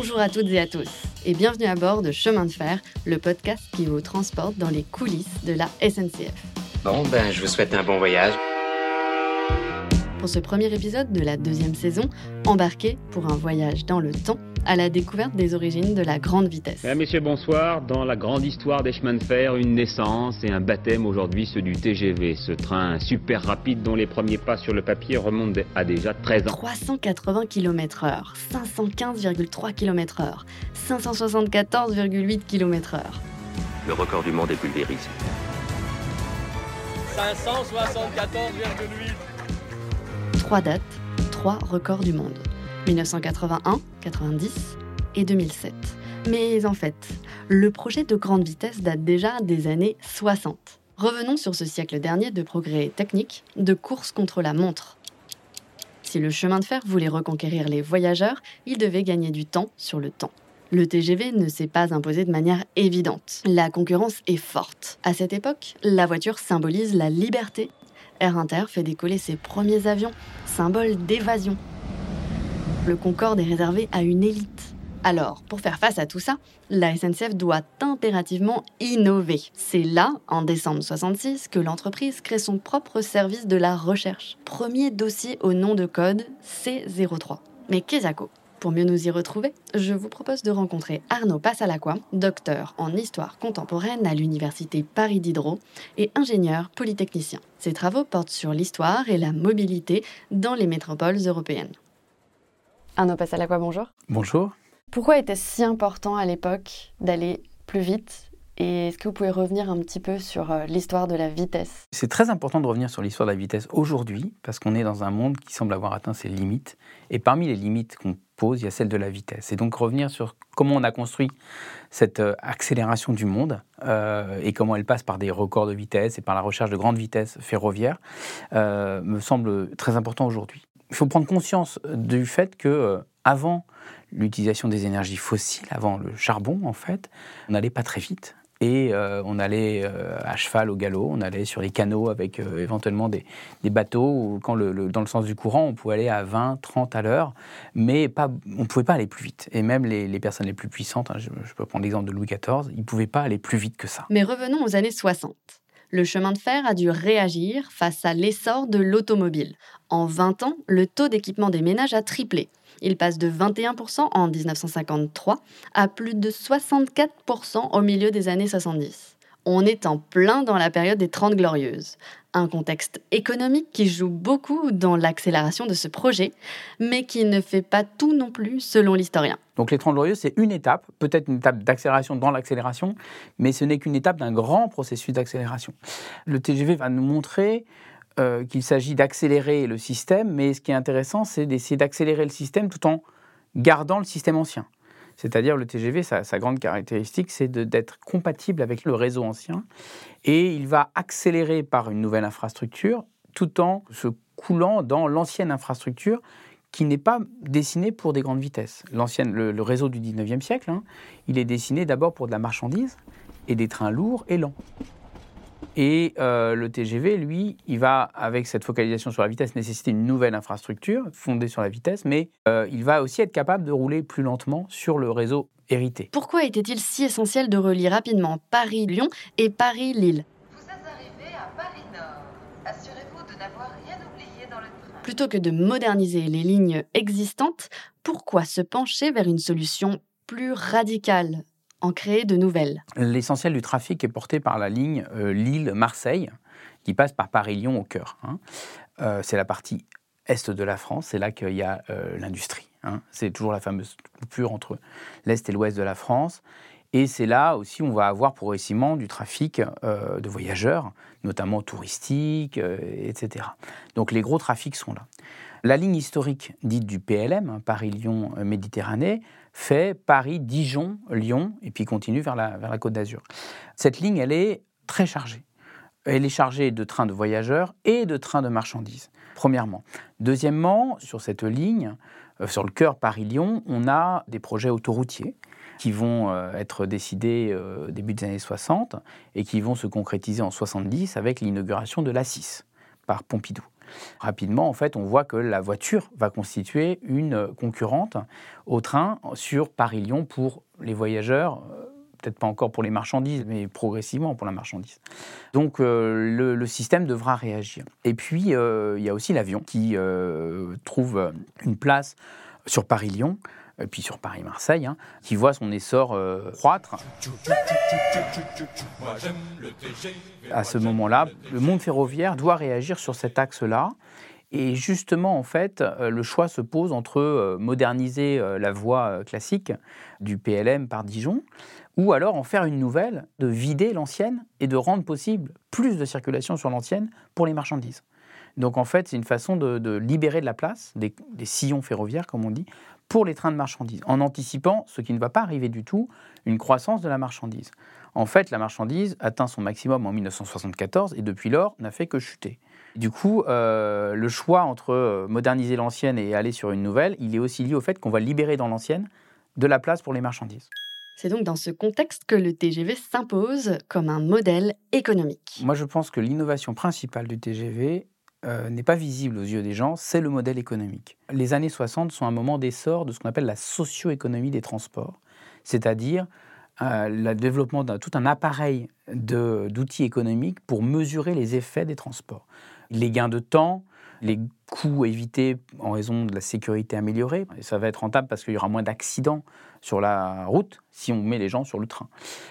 Bonjour à toutes et à tous et bienvenue à bord de Chemin de Fer, le podcast qui vous transporte dans les coulisses de la SNCF. Bon, ben, je vous souhaite un bon voyage. Pour ce premier épisode de la deuxième saison, embarquez pour un voyage dans le temps à la découverte des origines de la grande vitesse. Mesdames, Messieurs, bonsoir. Dans la grande histoire des chemins de fer, une naissance et un baptême aujourd'hui, ceux du TGV, ce train super rapide dont les premiers pas sur le papier remontent à déjà 13 ans. 380 km/h, 515,3 km/h, 574,8 km/h. Le record du monde est pulvérisé. 574,8. Trois dates, trois records du monde. 1981, 90 et 2007. Mais en fait, le projet de grande vitesse date déjà des années 60. Revenons sur ce siècle dernier de progrès techniques, de course contre la montre. Si le chemin de fer voulait reconquérir les voyageurs, il devait gagner du temps sur le temps. Le TGV ne s'est pas imposé de manière évidente. La concurrence est forte. À cette époque, la voiture symbolise la liberté. Air Inter fait décoller ses premiers avions, symbole d'évasion, le Concorde est réservé à une élite. Alors, pour faire face à tout ça, la SNCF doit impérativement innover. C'est là, en décembre 66, que l'entreprise crée son propre service de la recherche. Premier dossier au nom de code C03. Mais qu'est-ce pour mieux nous y retrouver, je vous propose de rencontrer Arnaud Passalacqua, docteur en histoire contemporaine à l'université Paris Diderot et ingénieur polytechnicien. Ses travaux portent sur l'histoire et la mobilité dans les métropoles européennes. Arnaud Passalacqua, bonjour. Bonjour. Pourquoi était-ce si important à l'époque d'aller plus vite? Et est-ce que vous pouvez revenir un petit peu sur euh, l'histoire de la vitesse? C'est très important de revenir sur l'histoire de la vitesse aujourd'hui, parce qu'on est dans un monde qui semble avoir atteint ses limites. Et parmi les limites qu'on pose, il y a celle de la vitesse. Et donc revenir sur comment on a construit cette euh, accélération du monde euh, et comment elle passe par des records de vitesse et par la recherche de grandes vitesses ferroviaires me semble très important aujourd'hui il faut prendre conscience du fait que euh, avant l'utilisation des énergies fossiles, avant le charbon en fait, on n'allait pas très vite. Et euh, on allait euh, à cheval au galop, on allait sur les canaux avec éventuellement des, bateaux, quand le, dans le sens du courant, on pouvait aller à 20, 30 à l'heure, mais pas, on ne pouvait pas aller plus vite. Et même les, personnes les plus puissantes, hein, je, je, peux prendre l'exemple de Louis XIV, ils ne pouvaient pas aller plus vite que ça. Mais revenons aux années 60 le chemin de fer a dû réagir face à l'essor de l'automobile. En 20 ans, le taux d'équipement des ménages a triplé. Il passe de 21% en 1953 à plus de 64% au milieu des années 70 on est en plein dans la période des Trente Glorieuses. Un contexte économique qui joue beaucoup dans l'accélération de ce projet, mais qui ne fait pas tout non plus selon l'historien. Donc les Trente Glorieuses, c'est une étape, peut-être une étape d'accélération dans l'accélération, mais ce n'est qu'une étape d'un grand processus d'accélération. Le TGV va nous montrer euh, qu'il s'agit d'accélérer le système, mais ce qui est intéressant, c'est d'essayer d'accélérer le système tout en gardant le système ancien. C'est-à-dire le TGV, sa, grande caractéristique, c'est d'être compatible avec le réseau ancien et il va accélérer par une nouvelle infrastructure tout en se coulant dans l'ancienne infrastructure qui n'est pas dessinée pour des grandes vitesses. Le, réseau du 19e siècle, hein, il est dessiné d'abord pour de la marchandise et des trains lourds et lents. Et euh, le TGV, lui, il va, avec cette focalisation sur la vitesse, nécessiter une nouvelle infrastructure fondée sur la vitesse, mais euh, il va aussi être capable de rouler plus lentement sur le réseau hérité. Pourquoi était-il si essentiel de relier rapidement Paris-Lyon et Paris-Lille? Vous êtes arrivé à Paris-Nord. Assurez-vous de n'avoir rien oublié dans le train. Plutôt que de moderniser les lignes existantes, pourquoi se pencher vers une solution plus radicale? En créer de nouvelles. L'essentiel du trafic est porté par la ligne euh, Lille-Marseille, qui passe par Paris-Lyon au cœur. Hein. Euh, c'est la partie est de la France, c'est là qu'il y a euh, l'industrie. Hein. C'est toujours la fameuse coupure entre l'est et l'ouest de la France. Et c'est là aussi on va avoir progressivement du trafic de voyageurs, notamment touristiques, etc. Donc les gros trafics sont là. La ligne historique dite du PLM, hein, Paris-Lyon-Méditerranée, fait Paris-Dijon-Lyon et puis continue vers la, Côte d'Azur. Cette ligne, elle est très chargée. Elle est chargée de trains de voyageurs et de trains de marchandises, premièrement. Deuxièmement, sur cette ligne, euh, sur le cœur Paris-Lyon, on a des projets autoroutiers qui vont euh, être décidés euh, début des années 60 et qui vont se concrétiser en 70 avec l'inauguration de l'A6 par Pompidou. Rapidement, en fait, on voit que la voiture va constituer une concurrente au train sur Paris-Lyon pour les voyageurs, euh, peut-être pas encore pour les marchandises, mais progressivement pour la marchandise. Donc euh, le, système devra réagir. Et puis, euh, il y a aussi l'avion qui trouve une place sur Paris-Lyon, et puis sur Paris-Marseille, hein, qui voit son essor euh, croître. À ce moment-là, le monde ferroviaire doit réagir sur cet axe-là. Et justement, en fait, euh, le choix se pose entre euh, moderniser la voie classique du PLM par Dijon, ou alors en faire une nouvelle, de vider l'ancienne et de rendre possible plus de circulation sur l'ancienne pour les marchandises. Donc en fait, c'est une façon de, libérer de la place, des sillons ferroviaires, comme on dit, pour les trains de marchandises, en anticipant ce qui ne va pas arriver du tout, une croissance de la marchandise. En fait, la marchandise atteint son maximum en 1974 et depuis lors n'a fait que chuter. Du coup, euh, le choix entre euh, moderniser l'ancienne et aller sur une nouvelle, il est aussi lié au fait qu'on va libérer dans l'ancienne de la place pour les marchandises. C'est donc dans ce contexte que le TGV s'impose comme un modèle économique. Moi, je pense que l'innovation principale du TGV euh, n'est pas visible aux yeux des gens, c'est le modèle économique. Les années 60 sont un moment d'essor de ce qu'on appelle la socio-économie des transports, c'est-à-dire euh, le développement d'un tout un appareil d'outils économiques pour mesurer les effets des transports. Les gains de temps, les coûts évités en raison de la sécurité améliorée. Ça va être rentable parce qu'il y aura moins d'accidents sur la route si on met les gens sur le train.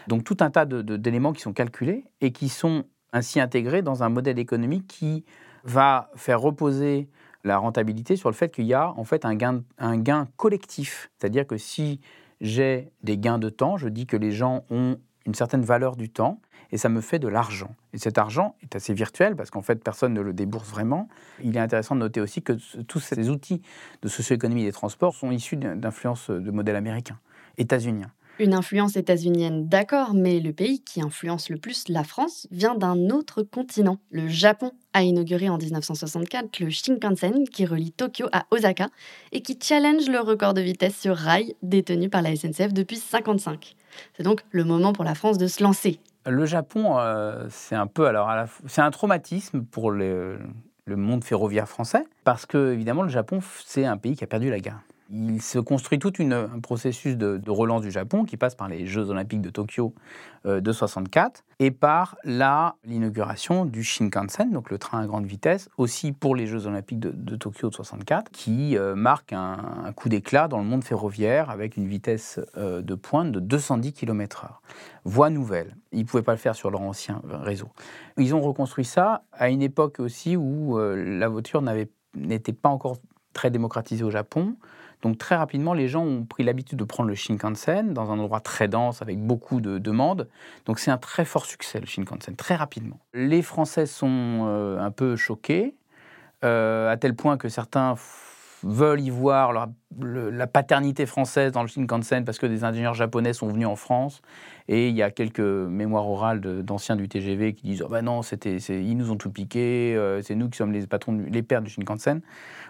Donc tout un tas d'éléments qui sont calculés et qui sont ainsi intégrés dans un modèle économique qui va faire reposer la rentabilité sur le fait qu'il y a en fait un gain, un gain collectif. C'est-à-dire que si j'ai des gains de temps, je dis que les gens ont une certaine valeur du temps et ça me fait de l'argent. Et cet argent est assez virtuel parce qu'en fait personne ne le débourse vraiment. Il est intéressant de noter aussi que tous ces outils de socio-économie des transports sont issus d'in- d'influences de modèles américains, états-uniens. Une influence états-unienne, d'accord, mais le pays qui influence le plus la France vient d'un autre continent. Le Japon a inauguré en 1964 le Shinkansen qui relie Tokyo à Osaka et qui challenge le record de vitesse sur rail détenu par la SNCF depuis 55. C'est donc le moment pour la France de se lancer. Le Japon, euh, c'est un peu alors c'est un traumatisme pour le, monde ferroviaire français parce que évidemment le Japon c'est un pays qui a perdu la guerre. Il se construit tout une- un processus de, relance du Japon qui passe par les Jeux Olympiques de Tokyo euh, de 64 et par l'inauguration du Shinkansen, donc le train à grande vitesse, aussi pour les Jeux Olympiques de, Tokyo de 64, qui euh, marque un, coup d'éclat dans le monde ferroviaire avec une vitesse euh, de pointe de 210 km/h voie nouvelle. Ils ne pouvaient pas le faire sur leur ancien réseau. Ils ont reconstruit ça à une époque aussi où la voiture n'était pas encore très démocratisée au Japon. Donc très rapidement, les gens ont pris l'habitude de prendre le Shinkansen dans un endroit très dense avec beaucoup de demandes. Donc c'est un très fort succès, le Shinkansen, très rapidement. Les Français sont euh, un peu choqués, euh, à tel point que certains veulent y voir la paternité française dans le Shinkansen parce que des ingénieurs japonais sont venus en France. Et il y a quelques mémoires orales d'anciens du TGV qui disent oh bah non, c'était, ils nous ont tout piqué, euh, c'est nous qui sommes les patrons, les pères du Shinkansen.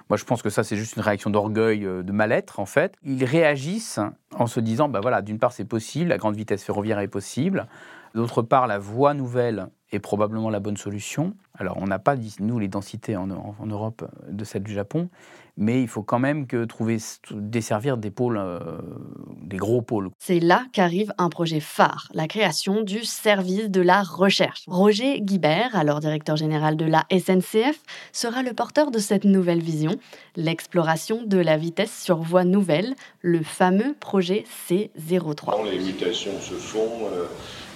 Moi, je pense que ça, c'est juste une réaction d'orgueil, euh, de mal-être, en fait. Ils réagissent en se disant bah voilà, d'une part, c'est possible, la grande vitesse ferroviaire est possible. D'autre part, la voie nouvelle est probablement la bonne solution. Alors, on n'a pas, nous, les densités en, en- en Europe euh, de celle du Japon, mais il faut quand même que trouver, desservir des pôles, euh, des gros pôles. C'est là qu'arrive un projet phare, la création du service de la recherche. Roger Guibert, alors directeur général de la SNCF, sera le porteur de cette nouvelle vision, l'exploration de la vitesse sur voie nouvelle, le fameux projet C03. Quand les mutations se font, euh,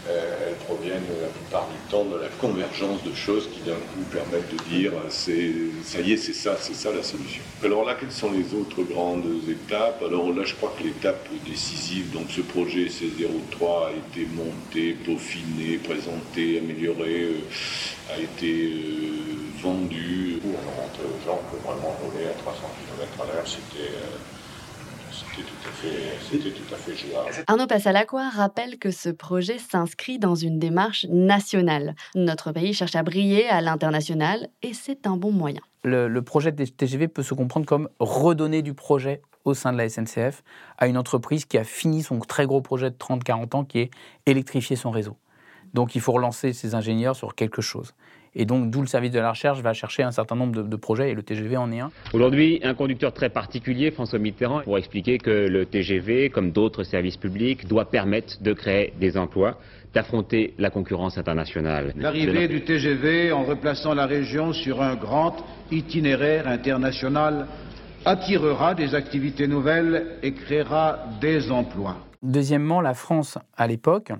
elles proviennent la plupart du temps de la convergence de choses qui d'un coup permettent de dire euh, ça y est, c'est ça, c'est ça la solution. Alors là, quelles sont les autres grandes étapes? Alors là, je crois que l'étape décisive, donc ce projet C03 a été monté, peaufiné, présenté, amélioré, euh, a été euh, vendu. On a montré aux gens que vraiment rouler à 300 km à l'heure, c'était euh, c'était tout à fait, c'était tout à fait jouable. Arnaud Passalacqua rappelle que ce projet s'inscrit dans une démarche nationale. Notre pays cherche à briller à l'international et c'est un bon moyen. Le, le projet des TGV peut se comprendre comme redonner du projet au sein de la SNCF à une entreprise qui a fini son très gros projet de 30-40 ans qui est électrifier son réseau. Donc il faut relancer ses ingénieurs sur quelque chose. Et donc, d'où le service de la recherche va chercher un certain nombre de, de projets, et le TGV en est un. Aujourd'hui, un conducteur très particulier, François Mitterrand, pour expliquer que le TGV, comme d'autres services publics, doit permettre de créer des emplois, d'affronter la concurrence internationale. L'arrivée du TGV, en replaçant la région sur un grand itinéraire international, attirera des activités nouvelles et créera des emplois. Deuxièmement, la France, à l'époque,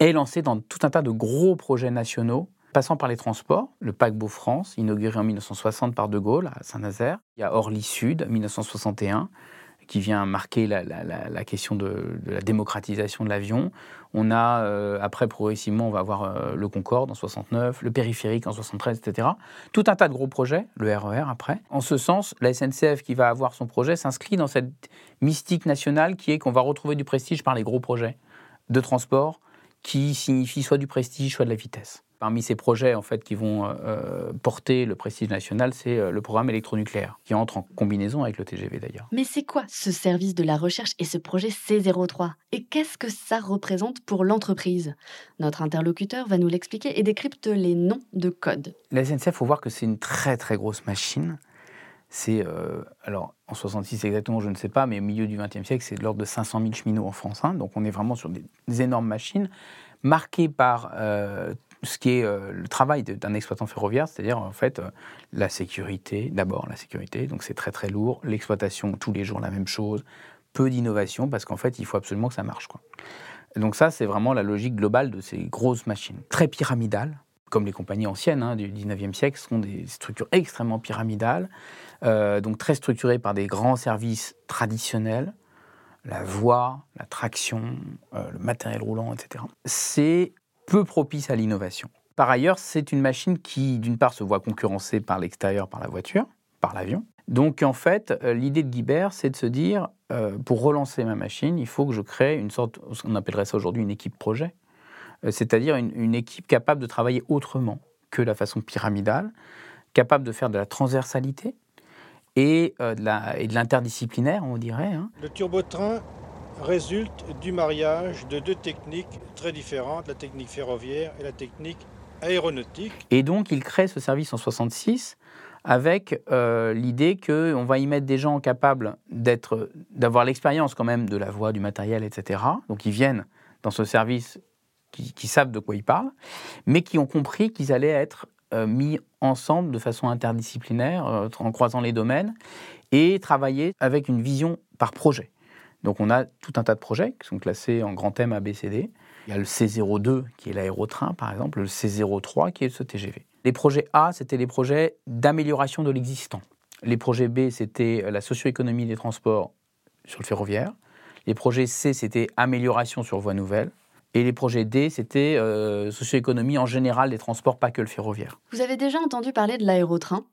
est lancée dans tout un tas de gros projets nationaux, passant par les transports. Le paquebot France, inauguré en 1960 par De Gaulle à Saint-Nazaire. Il y a Orly Sud, 1961 qui vient marquer la, question de, de, la démocratisation de l'avion. On a, euh, après, progressivement, on va avoir euh, le Concorde en 69, le périphérique en 73, etc. Tout un tas de gros projets, le RER e après. En ce sens, la SNCF qui va avoir son projet s'inscrit dans cette mystique nationale qui est qu'on va retrouver du prestige par les gros projets de transport qui signifient soit du prestige, soit de la vitesse. Parmi ces projets en fait, qui vont euh, porter le prestige national, c'est euh, le programme électronucléaire, qui entre en combinaison avec le TGV d'ailleurs. Mais c'est quoi ce service de la recherche et ce projet C03 Et qu'est-ce que ça représente pour l'entreprise? Notre interlocuteur va nous l'expliquer et décrypte les noms de code. La SNCF, il faut voir que c'est une très très grosse machine. C'est, euh, alors en 66 exactement, je ne sais pas, mais au milieu du XXe siècle, c'est de l'ordre de 500 000 cheminots en France. Hein, donc on est vraiment sur des, énormes machines marquées par euh, ce qui est euh, le travail d'un exploitant ferroviaire, c'est-à-dire en fait la sécurité, d'abord la sécurité, donc c'est très très lourd, l'exploitation tous les jours la même chose, peu d'innovation parce qu'en fait il faut absolument que ça marche. Donc ça c'est vraiment la logique globale de ces grosses machines, très pyramidales, comme les compagnies anciennes hein, du 19e siècle, sont des structures extrêmement pyramidales, euh, donc très structurées par des grands services traditionnels, la voie, la traction, euh, le matériel roulant, etc. C'est peu propice à l'innovation. Par ailleurs, c'est une machine qui, d'une part, se voit concurrencée par l'extérieur, par la voiture, par l'avion. Donc, en fait, euh, l'idée de Guibert, c'est de se dire, pour relancer ma machine, il faut que je crée une sorte, on appellerait ça aujourd'hui une équipe projet, c'est-à-dire une, équipe capable de travailler autrement que la façon pyramidale, capable de faire de la transversalité et, euh, de l'interdisciplinaire, on dirait. Hein. Le turbotrain résulte du mariage de deux techniques très différentes, la technique ferroviaire et la technique aéronautique. Et donc, il crée ce service en 66 avec euh, l'idée qu'on va y mettre des gens capables d'avoir l'expérience quand même de la voie, du matériel, etc. Donc, ils viennent dans ce service qui, qui savent de quoi ils parlent, mais qui ont compris qu'ils allaient être mis ensemble de façon interdisciplinaire, euh, en croisant les domaines, et travailler avec une vision par projet. Donc on a tout un tas de projets qui sont classés en grand thème ABCD. Il y a le C02 qui est l'aérotrain par exemple, le C03 qui est ce TGV. Les projets A, c'était les projets d'amélioration de l'existant. Les projets B, c'était la socio-économie des transports sur le ferroviaire. Les projets C, c'était amélioration sur voie nouvelle. Et les projets D, c'était euh, socio-économie en général des transports, pas que le ferroviaire. Vous avez déjà entendu parler de l'aérotrain?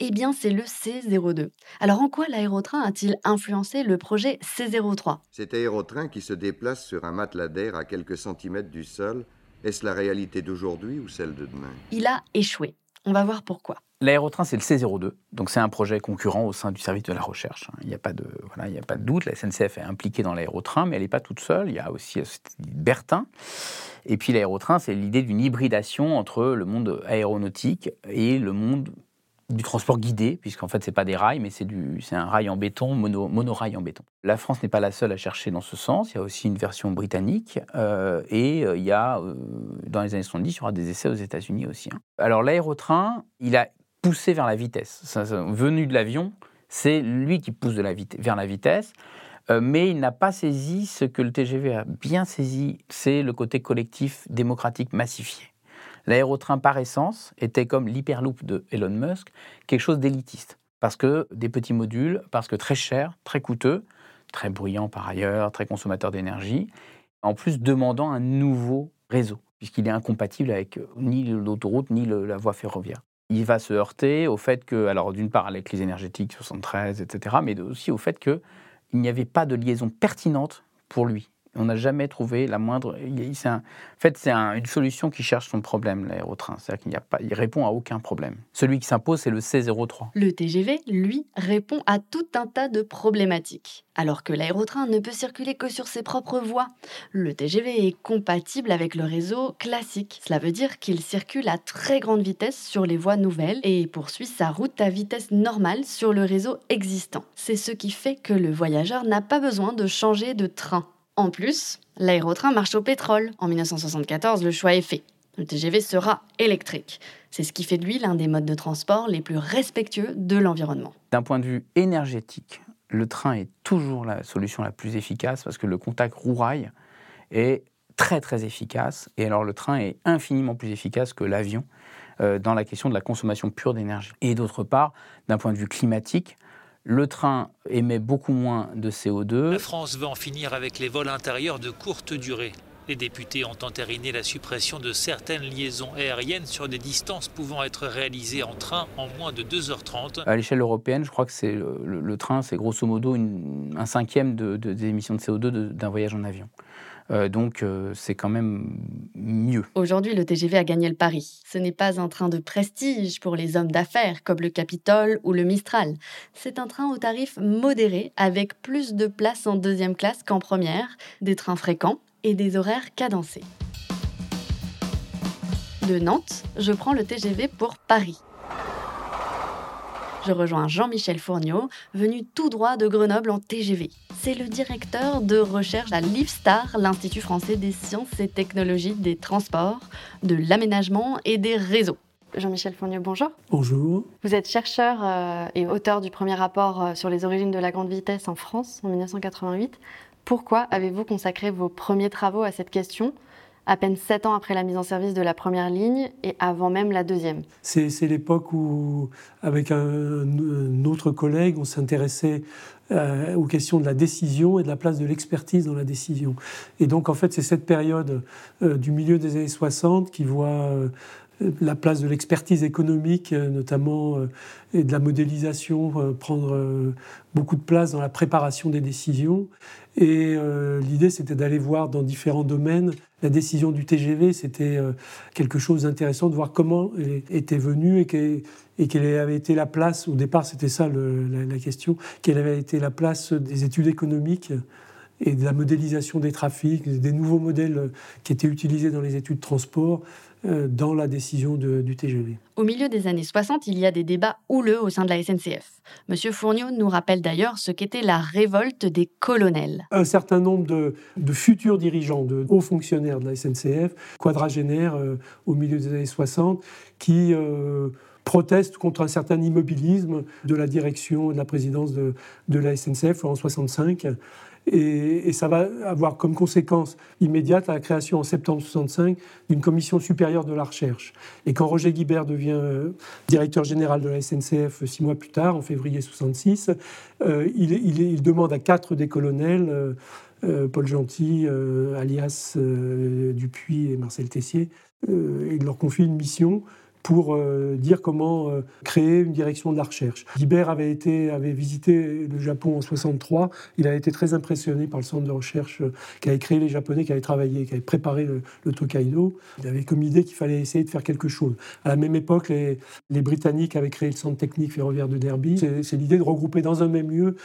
Eh bien, c'est le C02. Alors, en quoi l'aérotrain a-t-il influencé le projet C03 Cet aérotrain qui se déplace sur un matelas d'air à quelques centimètres du sol, est-ce la réalité d'aujourd'hui ou celle de demain? Il a échoué. On va voir pourquoi. L'aérotrain, c'est le C02, donc c'est un projet concurrent au sein du service de la recherche. Il n'y a, pas de, voilà, il a pas de doute, la SNCF est impliquée dans l'aérotrain, mais elle n'est pas toute seule, il y a aussi Bertin. Et puis l'aérotrain, c'est l'idée d'une hybridation entre le monde aéronautique et le monde du transport guidé, puisqu'en fait, ce n'est pas des rails, mais c'est un rail en béton, mono, monorail en béton. La France n'est pas la seule à chercher dans ce sens. Il y a aussi une version britannique. Euh, et euh, il y a, euh, dans les années 70, il y aura des essais aux États-Unis aussi. Hein. Alors, l'aérotrain, il a poussé vers la vitesse. Venu de l'avion, c'est lui qui pousse vers la vitesse. Mais il n'a pas saisi ce que le TGV a bien saisi, c'est le côté collectif, démocratique, massifié. L'aérotrain par essence était comme l'hyperloop de Elon Musk, quelque chose d'élitiste. Parce que des petits modules, parce que très cher, très coûteux, très bruyant par ailleurs, très consommateur d'énergie, en plus demandant un nouveau réseau, puisqu'il est incompatible avec ni l'autoroute ni la voie ferroviaire. Il va se heurter au fait que, alors d'une part avec les énergétiques 73, etc., mais aussi au fait qu'il n'y avait pas de liaison pertinente pour lui On n'a jamais trouvé la moindre. En fait, c'est une solution qui cherche son problème, l'aérotrain. C'est-à-dire qu'il répond à aucun problème. Celui qui s'impose, c'est le C03. Le TGV, lui, répond à tout un tas de problématiques. Alors que l'aérotrain ne peut circuler que sur ses propres voies. Le TGV est compatible avec le réseau classique. Cela veut dire qu'il circule à très grande vitesse sur les voies nouvelles et poursuit sa route à vitesse normale sur le réseau existant. C'est ce qui fait que le voyageur n'a pas besoin de changer de train. En plus, l'aérotrain marche au pétrole. En 1974, le choix est fait. Le TGV sera électrique. C'est ce qui fait de lui l'un des modes de transport les plus respectueux de l'environnement. D'un point de vue énergétique, le train est toujours la solution la plus efficace parce que le contact roue-rail est très très efficace. Et alors le train est infiniment plus efficace que l'avion euh, dans la question de la consommation pure d'énergie. Et d'autre part, d'un point de vue climatique, le train émet beaucoup moins de CO2. La France veut en finir avec les vols intérieurs de courte durée. Les députés ont entériné la suppression de certaines liaisons aériennes sur des distances pouvant être réalisées en train en moins de 2h30. À l'échelle européenne, je crois que c'est le, train, c'est grosso modo un cinquième des émissions de CO2 d'un voyage en avion. Euh, donc euh, c'est quand même mieux. Aujourd'hui, le TGV a gagné le pari. Ce n'est pas un train de prestige pour les hommes d'affaires comme le Capitole ou le Mistral. C'est un train au tarif modéré avec plus de places en deuxième classe qu'en première, des trains fréquents et des horaires cadencés. De Nantes, je prends le TGV pour Paris je rejoins Jean-Michel Fourniot, venu tout droit de Grenoble en TGV. C'est le directeur de recherche à l'IFSTAR, l'Institut français des sciences et technologies des transports, de l'aménagement et des réseaux. Jean-Michel Fourniot, bonjour. Bonjour. Vous êtes chercheur euh, et auteur du premier rapport euh, sur les origines de la grande vitesse en France en 1988. Pourquoi avez-vous consacré vos premiers travaux à cette question? À peine sept ans après la mise en service de la première ligne et avant même la deuxième. C'est l'époque où, avec un, autre collègue, on s'intéressait euh, aux questions de la décision et de la place de l'expertise dans la décision. Et donc, en fait, c'est cette période euh, du milieu des années 60 qui voit euh, la place de l'expertise économique, notamment, et de la modélisation, prendre beaucoup de place dans la préparation des décisions. Et l'idée, c'était d'aller voir dans différents domaines. La décision du TGV, c'était euh, quelque chose d'intéressant de voir comment était venue et quelle avait été la place, au départ c'était ça la, question, quelle avait été la place des études économiques et de la modélisation des trafics, des nouveaux modèles qui étaient utilisés dans les études de transport. euh, dans la décision du TGV. Au milieu des années 60, il y a des débats houleux au sein de la SNCF. Monsieur Fourniot nous rappelle d'ailleurs ce qu'était la révolte des colonels. Un certain nombre de, futurs dirigeants, de hauts fonctionnaires de la SNCF, quadragénaires euh, au milieu des années 60, qui euh, protestent contre un certain immobilisme de la direction de la présidence de, la SNCF en 65 et, ça va avoir comme conséquence immédiate la création en septembre 65 d'une commission supérieure de la recherche. Et quand Roger Guibert devient euh, directeur général de la SNCF six mois plus tard, en février 66, euh, il, demande à quatre des colonels, euh, Paul Gentil, alias Dupuis et Marcel Tessier, il leur confie une mission pour euh, dire comment euh, créer une direction de la recherche. Guibert avait, été, avait visité le Japon en 63. Il a été très impressionné par le centre de recherche euh, qu'avaient créé les Japonais, qui avaient travaillé, qui avaient préparé le, Tokaido. Il avait comme idée qu'il fallait essayer de faire quelque chose. À la même époque, les, les Britanniques avaient créé le centre technique ferroviaire de Derby. C'est l'idée de regrouper dans un même lieu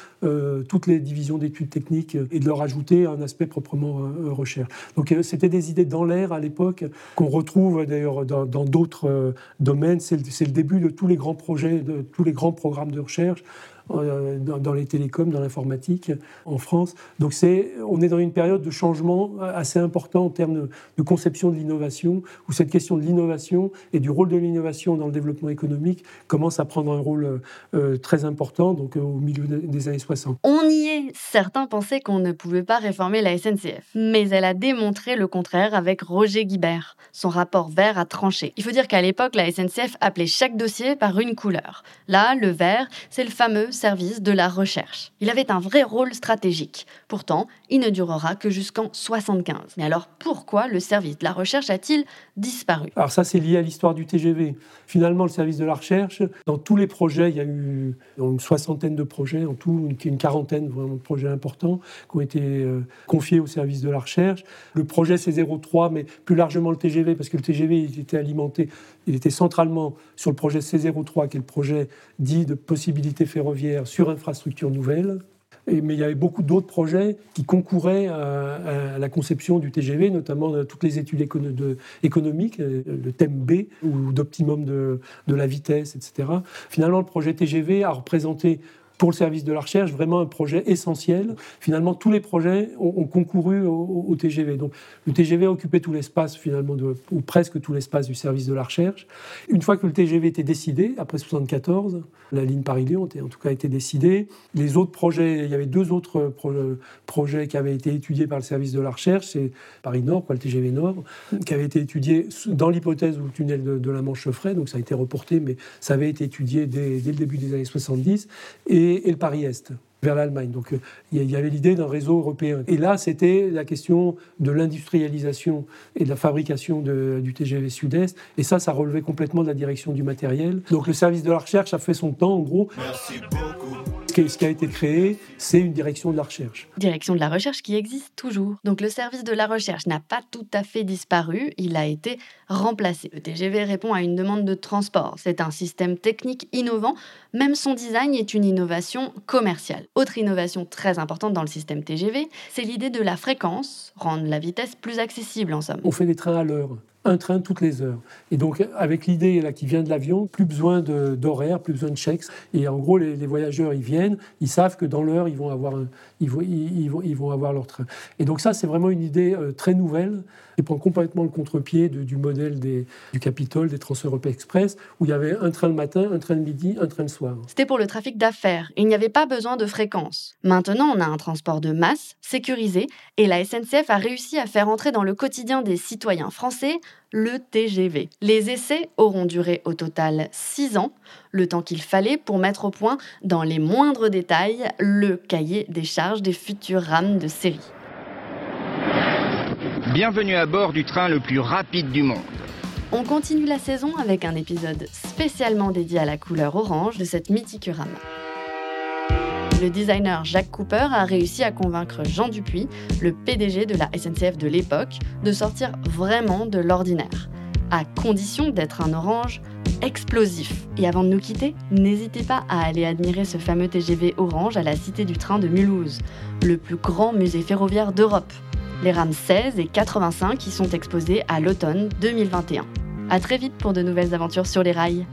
toutes les divisions d'études techniques et de leur ajouter un aspect proprement recherche. Donc c'était des idées dans l'air à l'époque qu'on retrouve d'ailleurs dans d'autres domaine. C'est le, début de tous les grands projets, de tous les grands programmes de recherche. Euh, dans, les télécoms, dans l'informatique en France. Donc c'est, on est dans une période de changement assez important en termes de, conception de l'innovation, où cette question de l'innovation et du rôle de l'innovation dans le développement économique commence à prendre un rôle euh, très important, donc euh, au milieu des années 60. On y est. Certains pensaient qu'on ne pouvait pas réformer la SNCF, mais elle a démontré le contraire avec Roger Guibert. Son rapport vert a tranché. Il faut dire qu'à l'époque, la SNCF appelait chaque dossier par une couleur. Là, le vert, c'est le fameux service de la recherche. Il avait un vrai rôle stratégique. Pourtant, il ne durera que jusqu'en 75. Mais alors pourquoi le service de la recherche a-t-il disparu? Alors ça, c'est lié à l'histoire du TGV. Finalement, le service de la recherche, dans tous les projets, il y a eu une soixantaine de projets, en tout une quarantaine vraiment de projets importants qui ont été euh, confiés au service de la recherche. Le projet C03, mais plus largement le TGV, parce que le TGV était alimenté, il était centralement sur le projet C03, qui est le projet dit de possibilités ferroviaires sur infrastructures nouvelles mais il y avait beaucoup d'autres projets qui concouraient à, la conception du TGV, notamment toutes les études économiques, euh, le thème B ou d'optimum de, de, la vitesse, etc. Finalement, le projet TGV a représenté pour le service de la recherche, vraiment un projet essentiel. Finalement, tous les projets ont, concouru au, TGV. Donc, le TGV a occupé tout l'espace, finalement, ou presque tout l'espace du service de la recherche. Une fois que le TGV était décidé, après 1974, la ligne Paris-Lyon en tout cas été décidée. Les autres projets, il y avait deux autres projets qui avaient été étudiés par le service de la recherche, c'est Paris-Nord, le TGV Nord, qui avait été étudié dans l'hypothèse où le tunnel de, la Manche se donc ça a été reporté, mais ça avait été étudié dès, dès le début des années 70. Et et, le Paris-Est vers l'Allemagne. Donc euh, il y avait l'idée d'un réseau européen. Et là, c'était la question de l'industrialisation et de la fabrication du TGV Sud-Est. Et ça, ça relevait complètement de la direction du matériel. Donc le service de la recherche a fait son temps, en gros. Merci beaucoup ce qui a été créé, c'est une direction de la recherche. Direction de la recherche qui existe toujours. Donc le service de la recherche n'a pas tout à fait disparu, il a été remplacé. Le TGV répond à une demande de transport. C'est un système technique innovant, même son design est une innovation commerciale. Autre innovation très importante dans le système TGV, c'est l'idée de la fréquence, rendre la vitesse plus accessible en somme. On fait des trains à l'heure un train toutes les heures. Et donc, avec l'idée là qui vient de l'avion, plus besoin d'horaire, plus besoin de chèques. Et en gros, les, voyageurs, ils viennent, ils savent que dans l'heure, ils vont avoir ils ils vont avoir leur train. Et donc ça, c'est vraiment une idée euh, très nouvelle qui prend complètement le contre-pied du modèle des, du Capitole, des Trans-Europe Express, où il y avait un train le matin, un train le midi, un train le soir. C'était pour le trafic d'affaires. Il n'y avait pas besoin de fréquence. Maintenant, on a un transport de masse, sécurisé, et la SNCF a réussi à faire entrer dans le quotidien des citoyens français le TGV. Les essais auront duré au total six ans, le temps qu'il fallait pour mettre au point, dans les moindres détails, le cahier des charges des futures rames de série. Bienvenue à bord du train le plus rapide du monde. On continue la saison avec un épisode spécialement dédié à la couleur orange de cette mythique rame. Le designer Jacques Cooper a réussi à convaincre Jean Dupuis, le PDG de la SNCF de l'époque, de sortir vraiment de l'ordinaire, à condition d'être un orange explosif. Et avant de nous quitter, n'hésitez pas à aller admirer ce fameux TGV orange à la Cité du Train de Mulhouse, le plus grand musée ferroviaire d'Europe les rames 16 et 85 qui sont exposées à l'automne 2021. A très vite pour de nouvelles aventures sur les rails.